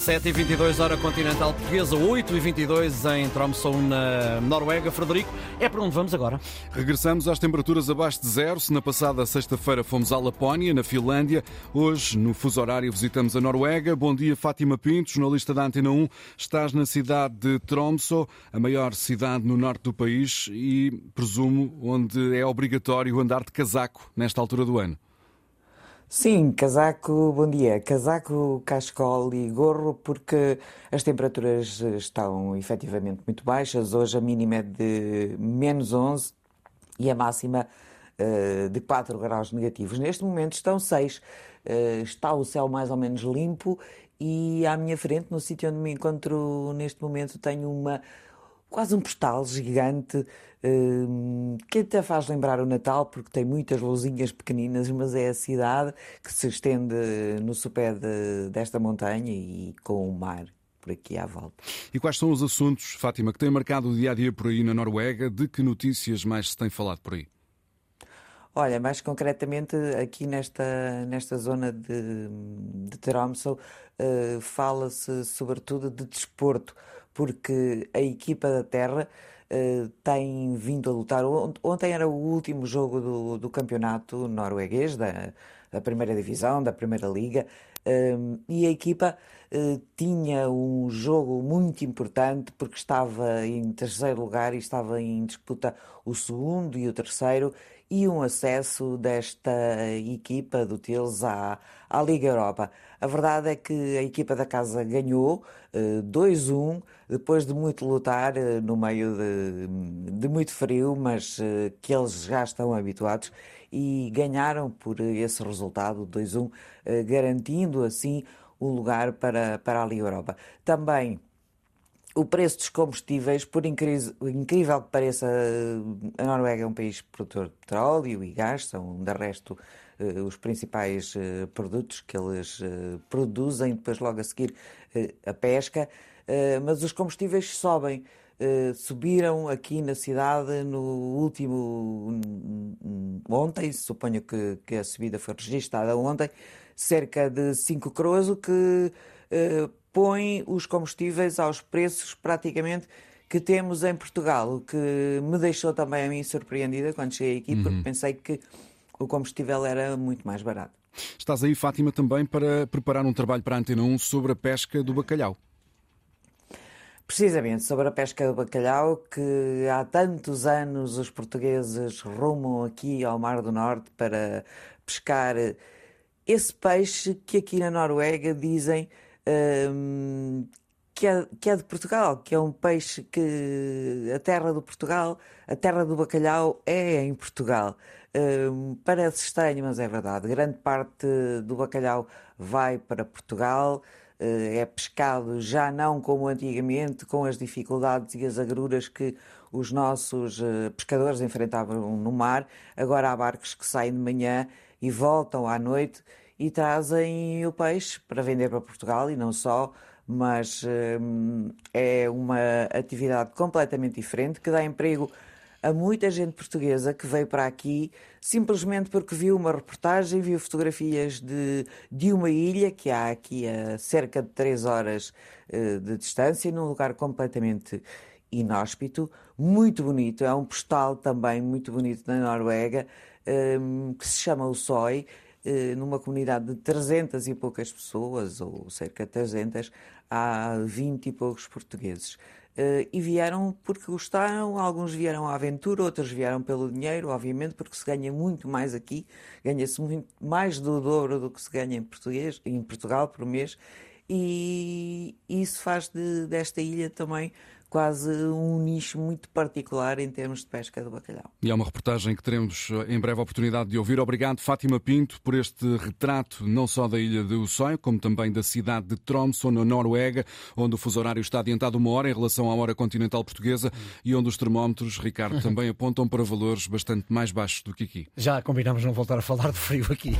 7h22, hora continental portuguesa, 8h22 em Tromsø, na Noruega. Frederico, é para onde vamos agora? Regressamos às temperaturas abaixo de zero. Se na passada sexta-feira fomos à Lapónia, na Finlândia, hoje, no fuso horário, visitamos a Noruega. Bom dia, Fátima Pinto, jornalista da Antena 1. Estás na cidade de Tromsø, a maior cidade no norte do país e, presumo, onde é obrigatório andar de casaco nesta altura do ano. Sim, casaco, bom dia. Casaco, cascol e gorro, porque as temperaturas estão efetivamente muito baixas. Hoje a mínima é de menos 11 e a máxima uh, de 4 graus negativos. Neste momento estão 6. Uh, eh, está o céu mais ou menos limpo e à minha frente, no sítio onde me encontro neste momento, tenho uma quase um postal gigante hum, que até faz lembrar o Natal porque tem muitas luzinhas pequeninas, mas é a cidade que se estende no sopé de, desta montanha e com o mar por aqui à volta. E quais são os assuntos, Fátima, que têm marcado o dia a dia por aí na Noruega? De que notícias mais se tem falado por aí? Olha, mais concretamente aqui nesta, nesta zona de, de Tromsø, uh, fala-se sobretudo de desporto porque a equipa da Terra uh, tem vindo a lutar. Ontem era o último jogo do, do campeonato norueguês, da, da primeira divisão, da primeira liga, uh, e a equipa uh, tinha um jogo muito importante porque estava em terceiro lugar e estava em disputa o segundo e o terceiro e um acesso desta equipa do Teles à, à Liga Europa. A verdade é que a equipa da casa ganhou uh, 2-1, depois de muito lutar uh, no meio de, de, muito frio, mas que eles já estão habituados e ganharam por esse resultado 2-1, uh, garantindo assim o lugar para, para a Liga Europa. Também o preço dos combustíveis, por incrível que pareça, a Noruega é um país produtor de petróleo e gás, são, de resto, eh, os principais eh, produtos que eles eh, produzem, depois logo a seguir a pesca, mas os combustíveis sobem. Subiram aqui na cidade no último ontem, suponho que, que a subida foi registada ontem, cerca de 5 coroas, o que põe os combustíveis aos preços praticamente que temos em Portugal, o que me deixou também a mim surpreendida quando cheguei aqui, uhum. porque pensei que o combustível era muito mais barato. Estás aí, Fátima, também para preparar um trabalho para a Antena 1 sobre a pesca do bacalhau. Precisamente sobre a pesca do bacalhau, que há tantos anos os portugueses rumam aqui ao Mar do Norte para pescar esse peixe que aqui na Noruega dizem um, que, é, que é de Portugal, que é um peixe que a terra do Portugal, a terra do bacalhau é em Portugal. Um, parece estranho, mas é verdade. Grande parte do bacalhau vai para Portugal, uh, é pescado já não como antigamente, com as dificuldades e as agruras que os nossos uh, pescadores enfrentavam no mar. Agora há barcos que saem de manhã e voltam à noite e trazem o peixe para vender para Portugal e não só, mas hum, é uma atividade completamente diferente que dá emprego a muita gente portuguesa que veio para aqui simplesmente porque viu uma reportagem, viu fotografias de, de uma ilha que há aqui a cerca de 3 horas uh, de distância, num lugar completamente inóspito, muito bonito. É um postal também muito bonito na Noruega, um, que se chama o Soi. Eh, numa comunidade de 300 e poucas pessoas, ou cerca de 300, há 20 e poucos portugueses. Eh, e vieram porque gostaram, alguns vieram à aventura, outros vieram pelo dinheiro, obviamente, porque se ganha muito mais aqui, ganha-se mais do dobro do que se ganha em, português, em Portugal por mês, e isso faz de, desta ilha também quase um nicho muito particular em termos de pesca do bacalhau. E é uma reportagem que teremos eh, em breve a oportunidade de ouvir. Obrigado, Fátima Pinto, por este retrato não só da ilha de Ussói, como também da cidade de Tromsø, na Noruega, onde o fuso horário está adiantado uma hora em relação à hora continental portuguesa e onde os termómetros, Ricardo, também apontam para valores bastante mais baixos do que aqui. Já combinamos não voltar a falar de frio aqui.